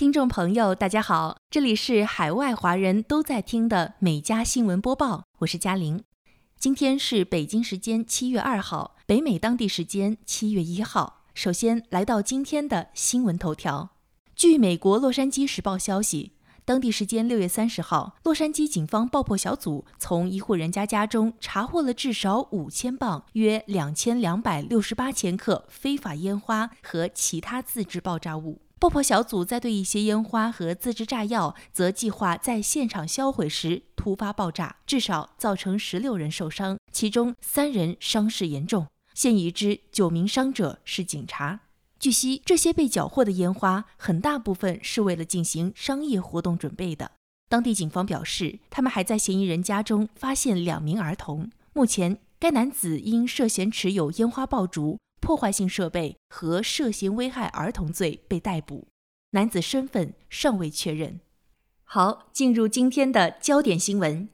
听众朋友，大家好，这里是海外华人都在听的美加新闻播报，我是嘉玲。今天是北京时间七月二号，北美当地时间七月一号。首先来到今天的新闻头条。据美国《洛杉矶时报》消息，当地时间六月三十号，洛杉矶警方爆破小组从一户人家家中查获了至少五千磅（约两千两百六十八千克）非法烟花和其他自制爆炸物。爆破小组在对一些烟花和自制炸药则计划在现场销毁时突发爆炸，至少造成十六人受伤，其中三人伤势严重。现已知九名伤者是警察。据悉，这些被缴获的烟花很大部分是为了进行商业活动准备的。当地警方表示，他们还在嫌疑人家中发现两名儿童。目前，该男子因涉嫌持有烟花爆竹。破坏性设备和涉嫌危害儿童罪被逮捕，男子身份尚未确认。好，进入今天的焦点新闻：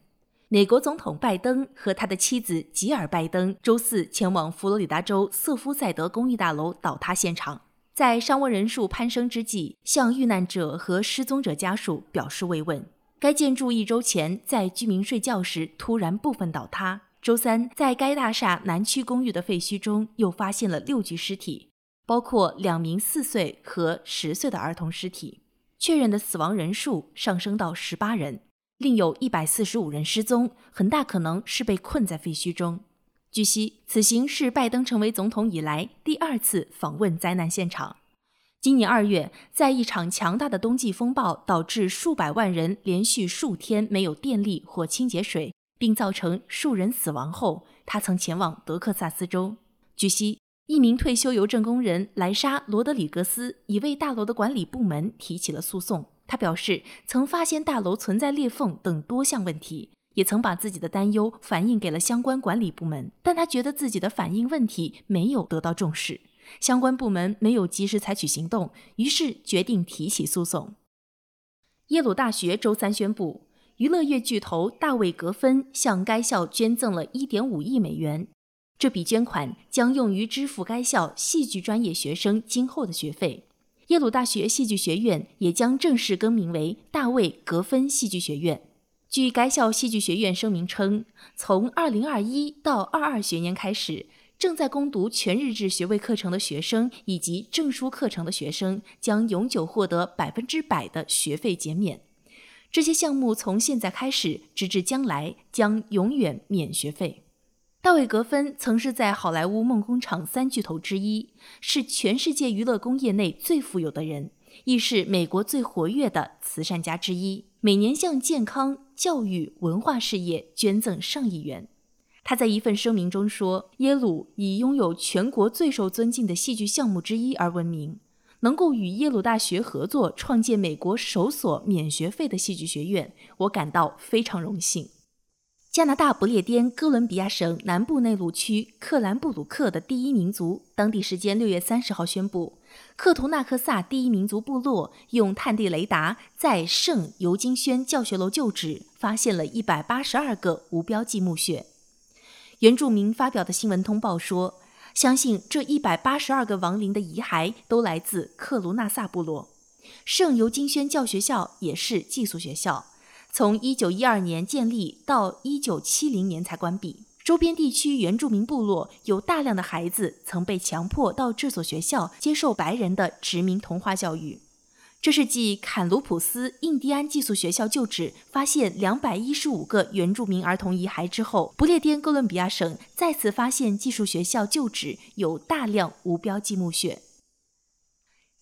美国总统拜登和他的妻子吉尔拜登周四前往佛罗里达州瑟夫赛德公寓大楼倒塌现场，在伤亡人数攀升之际，向遇难者和失踪者家属表示慰问。该建筑一周前在居民睡觉时突然部分倒塌。周三，在该大厦南区公寓的废墟中，又发现了六具尸体，包括两名四岁和十岁的儿童尸体。确认的死亡人数上升到十八人，另有一百四十五人失踪，很大可能是被困在废墟中。据悉，此行是拜登成为总统以来第二次访问灾难现场。今年二月，在一场强大的冬季风暴导致数百万人连续数天没有电力或清洁水。并造成数人死亡后，他曾前往德克萨斯州。据悉，一名退休邮政工人莱莎·罗德里格斯已为大楼的管理部门提起了诉讼。他表示，曾发现大楼存在裂缝等多项问题，也曾把自己的担忧反映给了相关管理部门，但他觉得自己的反映问题没有得到重视，相关部门没有及时采取行动，于是决定提起诉讼。耶鲁大学周三宣布。娱乐业巨头大卫·格芬向该校捐赠了1.5亿美元，这笔捐款将用于支付该校戏剧专业学生今后的学费。耶鲁大学戏剧学院也将正式更名为大卫·格芬戏剧学院。据该校戏剧学院声明称，从2021到22学年开始，正在攻读全日制学位课程的学生以及证书课程的学生将永久获得百分之百的学费减免。这些项目从现在开始直至将来将永远免学费。大卫·格芬曾是在好莱坞梦工厂三巨头之一，是全世界娱乐工业内最富有的人，亦是美国最活跃的慈善家之一，每年向健康、教育、文化事业捐赠上亿元。他在一份声明中说：“耶鲁以拥有全国最受尊敬的戏剧项目之一而闻名。”能够与耶鲁大学合作创建美国首所免学费的戏剧学院，我感到非常荣幸。加拿大不列颠哥伦比亚省南部内陆区克兰布鲁克的第一民族，当地时间六月三十号宣布，克图纳克萨第一民族部落用探地雷达在圣尤金轩教学楼旧址发现了一百八十二个无标记墓穴。原住民发表的新闻通报说。相信这一百八十二个亡灵的遗骸都来自克卢纳萨部落。圣尤金轩教学校也是寄宿学校，从一九一二年建立到一九七零年才关闭。周边地区原住民部落有大量的孩子曾被强迫到这所学校接受白人的殖民同化教育。这是继坎卢普斯印第安寄宿学校旧址发现两百一十五个原住民儿童遗骸之后，不列颠哥伦比亚省再次发现寄宿学校旧址有大量无标记墓穴。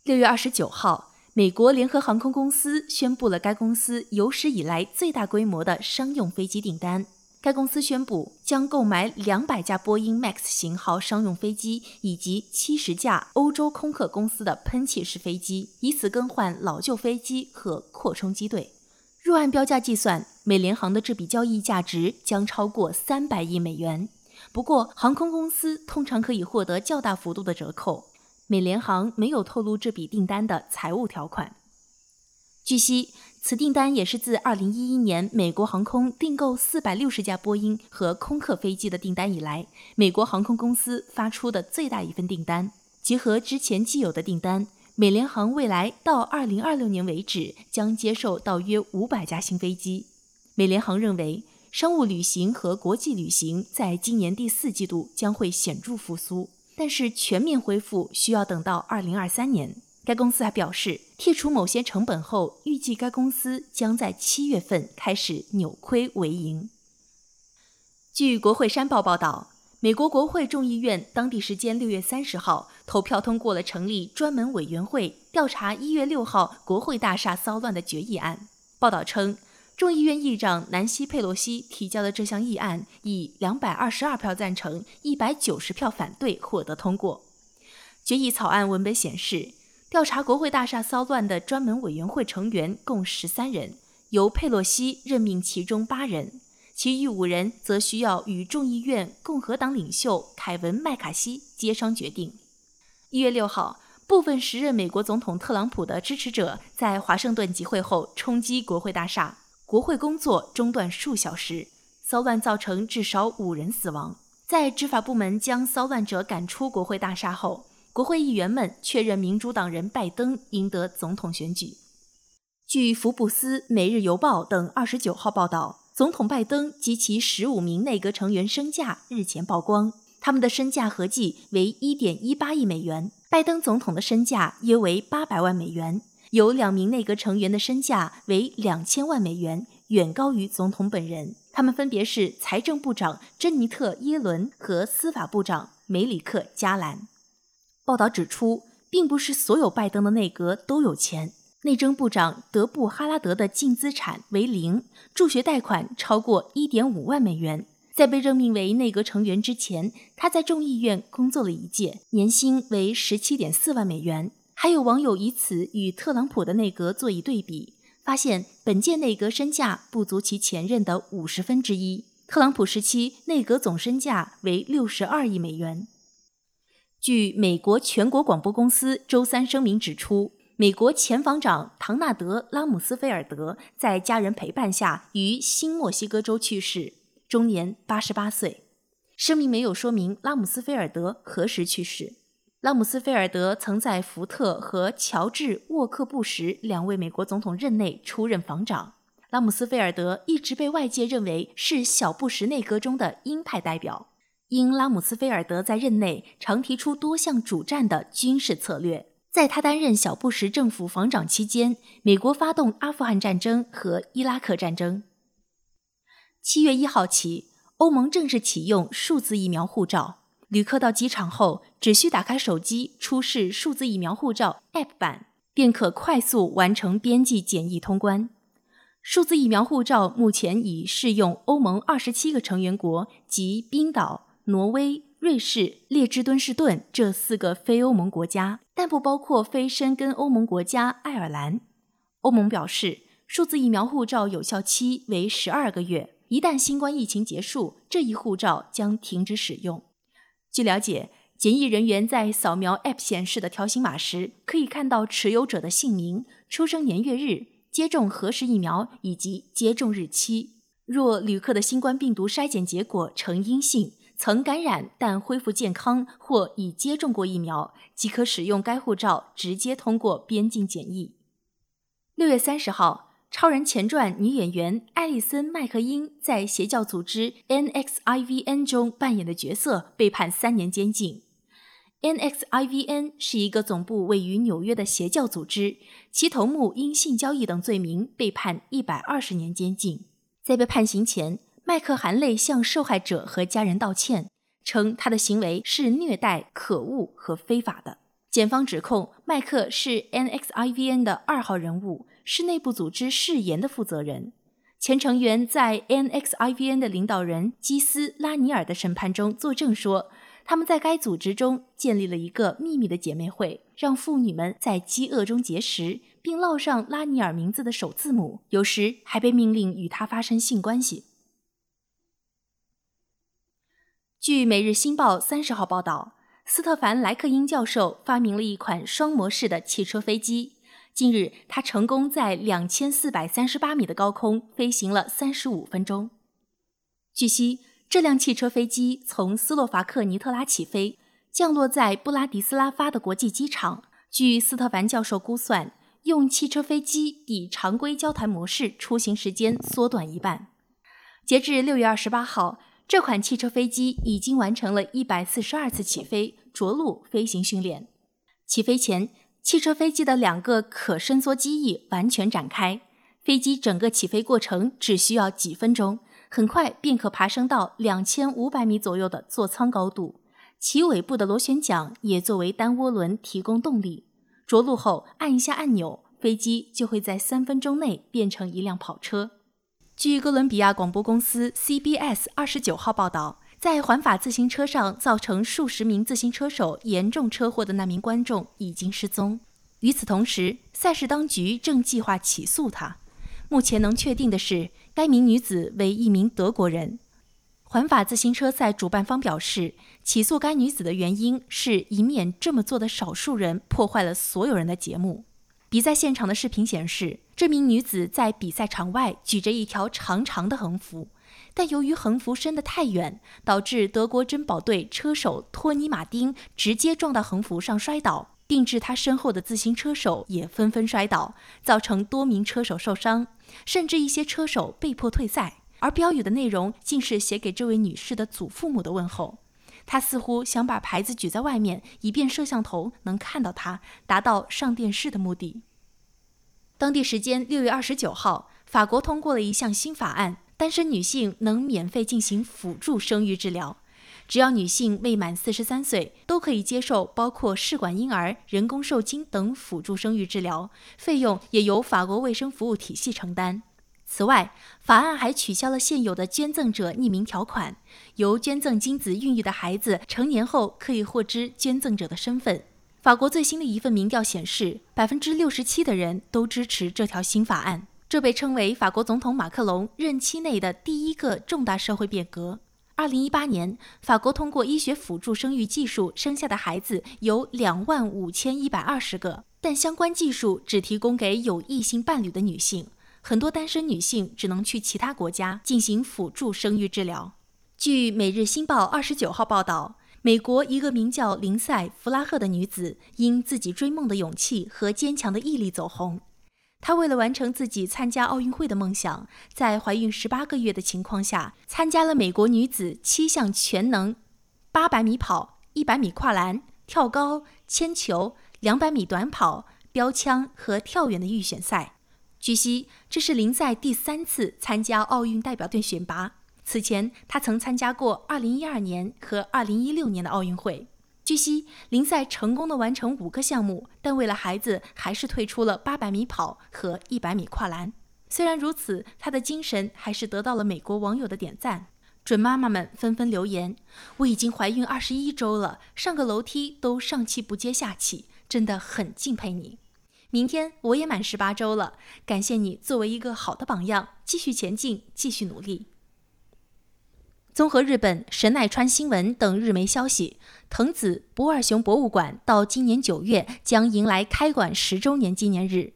六月二十九号，美国联合航空公司宣布了该公司有史以来最大规模的商用飞机订单。该公司宣布将购买两百架波音 MAX 型号商用飞机以及七十架欧洲空客公司的喷气式飞机，以此更换老旧飞机和扩充机队。若按标价计算，美联航的这笔交易价值将超过三百亿美元。不过，航空公司通常可以获得较大幅度的折扣。美联航没有透露这笔订单的财务条款。据悉。此订单也是自2011年美国航空订购460架波音和空客飞机的订单以来，美国航空公司发出的最大一份订单。结合之前既有的订单，美联航未来到二零二六年为止将接受到约五百架新飞机。美联航认为，商务旅行和国际旅行在今年第四季度将会显著复苏，但是全面恢复需要等到二零二三年。该公司还表示，剔除某些成本后，预计该公司将在七月份开始扭亏为盈。据国会山报报道。美国国会众议院当地时间六月三十号投票通过了成立专门委员会调查一月六号国会大厦骚乱的决议案。报道称，众议院议长南希·佩洛西提交的这项议案以两百二十二票赞成、一百九十票反对获得通过。决议草案文本显示，调查国会大厦骚乱的专门委员会成员共十三人，由佩洛西任命其中八人。其余五人则需要与众议院共和党领袖凯文·麦卡锡协商决定。一月六号，部分时任美国总统特朗普的支持者在华盛顿集会后冲击国会大厦，国会工作中断数小时，骚乱造成至少五人死亡。在执法部门将骚乱者赶出国会大厦后，国会议员们确认民主党人拜登赢得总统选举。据福布斯、《每日邮报》等二十九号报道。总统拜登及其十五名内阁成员身价日前曝光，他们的身价合计为一点一八亿美元。拜登总统的身价约为八百万美元，有两名内阁成员的身价为两千万美元，远高于总统本人。他们分别是财政部长珍妮特·耶伦和司法部长梅里克·加兰。报道指出，并不是所有拜登的内阁都有钱。内政部长德布哈拉德的净资产为零，助学贷款超过一点五万美元。在被任命为内阁成员之前，他在众议院工作了一届，年薪为十七点四万美元。还有网友以此与特朗普的内阁做一对比，发现本届内阁身价不足其前任的五十分之一。特朗普时期内阁总身价为六十二亿美元。据美国全国广播公司周三声明指出。美国前防长唐纳德·拉姆斯菲尔德在家人陪伴下于新墨西哥州去世，终年八十八岁。声明没有说明拉姆斯菲尔德何时去世。拉姆斯菲尔德曾在福特和乔治·沃克布什两位美国总统任内出任防长。拉姆斯菲尔德一直被外界认为是小布什内阁中的鹰派代表，因拉姆斯菲尔德在任内常提出多项主战的军事策略。在他担任小布什政府防长期间，美国发动阿富汗战争和伊拉克战争。七月一号起，欧盟正式启用数字疫苗护照。旅客到机场后，只需打开手机出示数字疫苗护照 App 版，便可快速完成边际检疫通关。数字疫苗护照目前已适用欧盟二十七个成员国及冰岛、挪威。瑞士、列支敦士顿这四个非欧盟国家，但不包括非申根欧盟国家爱尔兰。欧盟表示，数字疫苗护照有效期为十二个月，一旦新冠疫情结束，这一护照将停止使用。据了解，检疫人员在扫描 App 显示的条形码时，可以看到持有者的姓名、出生年月日、接种何时疫苗以及接种日期。若旅客的新冠病毒筛检结果呈阴性，曾感染但恢复健康或已接种过疫苗，即可使用该护照直接通过边境检疫。六月三十号，《超人前传》女演员艾丽森·麦克因在邪教组织 NXIVN 中扮演的角色被判三年监禁。NXIVN 是一个总部位于纽约的邪教组织，其头目因性交易等罪名被判一百二十年监禁。在被判刑前。麦克含泪向受害者和家人道歉，称他的行为是虐待、可恶和非法的。检方指控麦克是 NXIVN 的二号人物，是内部组织誓言的负责人。前成员在 NXIVN 的领导人基斯·拉尼尔的审判中作证说，他们在该组织中建立了一个秘密的姐妹会，让妇女们在饥饿中节食，并烙上拉尼尔名字的首字母，有时还被命令与他发生性关系。据《每日新报》三十号报道，斯特凡·莱克因教授发明了一款双模式的汽车飞机。近日，他成功在两千四百三十八米的高空飞行了三十五分钟。据悉，这辆汽车飞机从斯洛伐克尼特拉起飞，降落在布拉迪斯拉发的国际机场，据斯特凡教授估算，用汽车飞机比常规交谈模式出行时间缩短一半。截至六月二十八号，这款汽车飞机已经完成了一百四十二次起飞着陆飞行训练。起飞前，汽车飞机的两个可伸缩机翼完全展开，飞机整个起飞过程只需要几分钟，很快便可爬升到两千五百米左右的座舱高度。其尾部的螺旋桨也作为单涡轮提供动力。着陆后，按一下按钮，飞机就会在三分钟内变成一辆跑车。据哥伦比亚广播公司 CBS 二十九号报道，在环法自行车上造成数十名自行车手严重车祸的那名观众已经失踪。与此同时，赛事当局正计划起诉他。目前能确定的是，该名女子为一名德国人。环法自行车赛主办方表示，起诉该女子的原因是以免这么做的少数人破坏了所有人的节目。比赛现场的视频显示，这名女子在比赛场外举着一条长长的横幅，但由于横幅伸得太远，导致德国珍宝队车手托尼·马丁直接撞到横幅上摔倒，并致他身后的自行车手也纷纷摔倒，造成多名车手受伤，甚至一些车手被迫退赛。而标语的内容竟是写给这位女士的祖父母的问候。他似乎想把牌子举在外面，以便摄像头能看到他，达到上电视的目的。当地时间六月二十九号，法国通过了一项新法案，单身女性能免费进行辅助生育治疗。只要女性未满四十三岁，都可以接受包括试管婴儿、人工受精等辅助生育治疗，费用也由法国卫生服务体系承担。此外，法案还取消了现有的捐赠者匿名条款，由捐赠精子孕育的孩子成年后可以获知捐赠者的身份。法国最新的一份民调显示，百分之六十七的人都支持这条新法案，这被称为法国总统马克龙任期内的第一个重大社会变革。二零一八年，法国通过医学辅助生育技术生下的孩子有两万五千一百二十个，但相关技术只提供给有异性伴侣的女性。很多单身女性只能去其他国家进行辅助生育治疗。据《每日新报》二十九号报道，美国一个名叫林赛·弗拉赫的女子因自己追梦的勇气和坚强的毅力走红。她为了完成自己参加奥运会的梦想，在怀孕十八个月的情况下，参加了美国女子七项全能八百米跑、一百米跨栏、跳高、铅球、两百米短跑、标枪和跳远的预选赛。据悉，这是林赛第三次参加奥运代表队选拔。此前，她曾参加过2012年和2016年的奥运会。据悉，林赛成功的完成五个项目，但为了孩子，还是退出了800米跑和100米跨栏。虽然如此，她的精神还是得到了美国网友的点赞。准妈妈们纷纷留言：“我已经怀孕21周了，上个楼梯都上气不接下气，真的很敬佩你。”明天我也满十八周了，感谢你作为一个好的榜样，继续前进，继续努力。综合日本神奈川新闻等日媒消息，藤子不二雄博物馆到今年九月将迎来开馆十周年纪念日。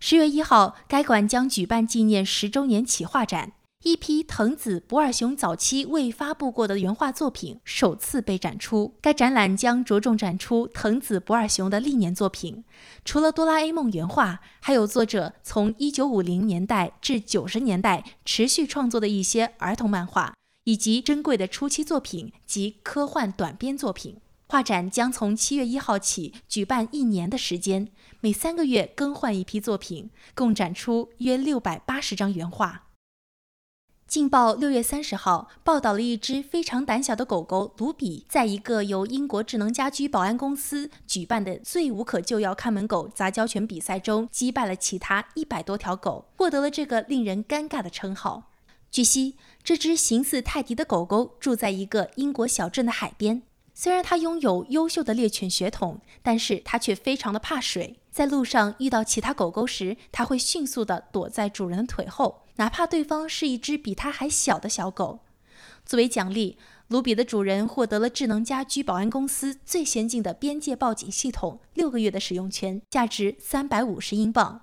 十月一号，该馆将举办纪念十周年企划展。一批藤子不二雄早期未发布过的原画作品首次被展出。该展览将着重展出藤子不二雄的历年作品，除了哆啦 A 梦原画，还有作者从1950年代至90年代持续创作的一些儿童漫画，以及珍贵的初期作品及科幻短篇作品。画展将从7月1号起举办一年的时间，每三个月更换一批作品，共展出约680张原画。《镜报》六月三十号报道了一只非常胆小的狗狗卢比，在一个由英国智能家居保安公司举办的“最无可救药看门狗”杂交犬比赛中，击败了其他一百多条狗，获得了这个令人尴尬的称号。据悉，这只形似泰迪的狗狗住在一个英国小镇的海边。虽然它拥有优秀的猎犬血统，但是它却非常的怕水。在路上遇到其他狗狗时，它会迅速地躲在主人的腿后，哪怕对方是一只比它还小的小狗。作为奖励，卢比的主人获得了智能家居保安公司最先进的边界报警系统六个月的使用权，价值三百五十英镑。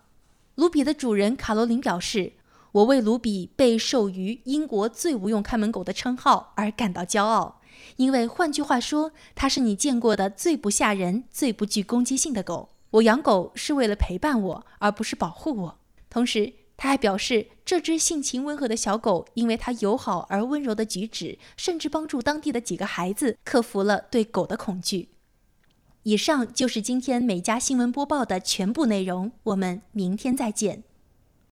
卢比的主人卡罗琳表示：“我为卢比被授予英国最无用看门狗的称号而感到骄傲。”因为换句话说，它是你见过的最不吓人、最不具攻击性的狗。我养狗是为了陪伴我，而不是保护我。同时，他还表示，这只性情温和的小狗，因为它友好而温柔的举止，甚至帮助当地的几个孩子克服了对狗的恐惧。以上就是今天美家新闻播报的全部内容，我们明天再见。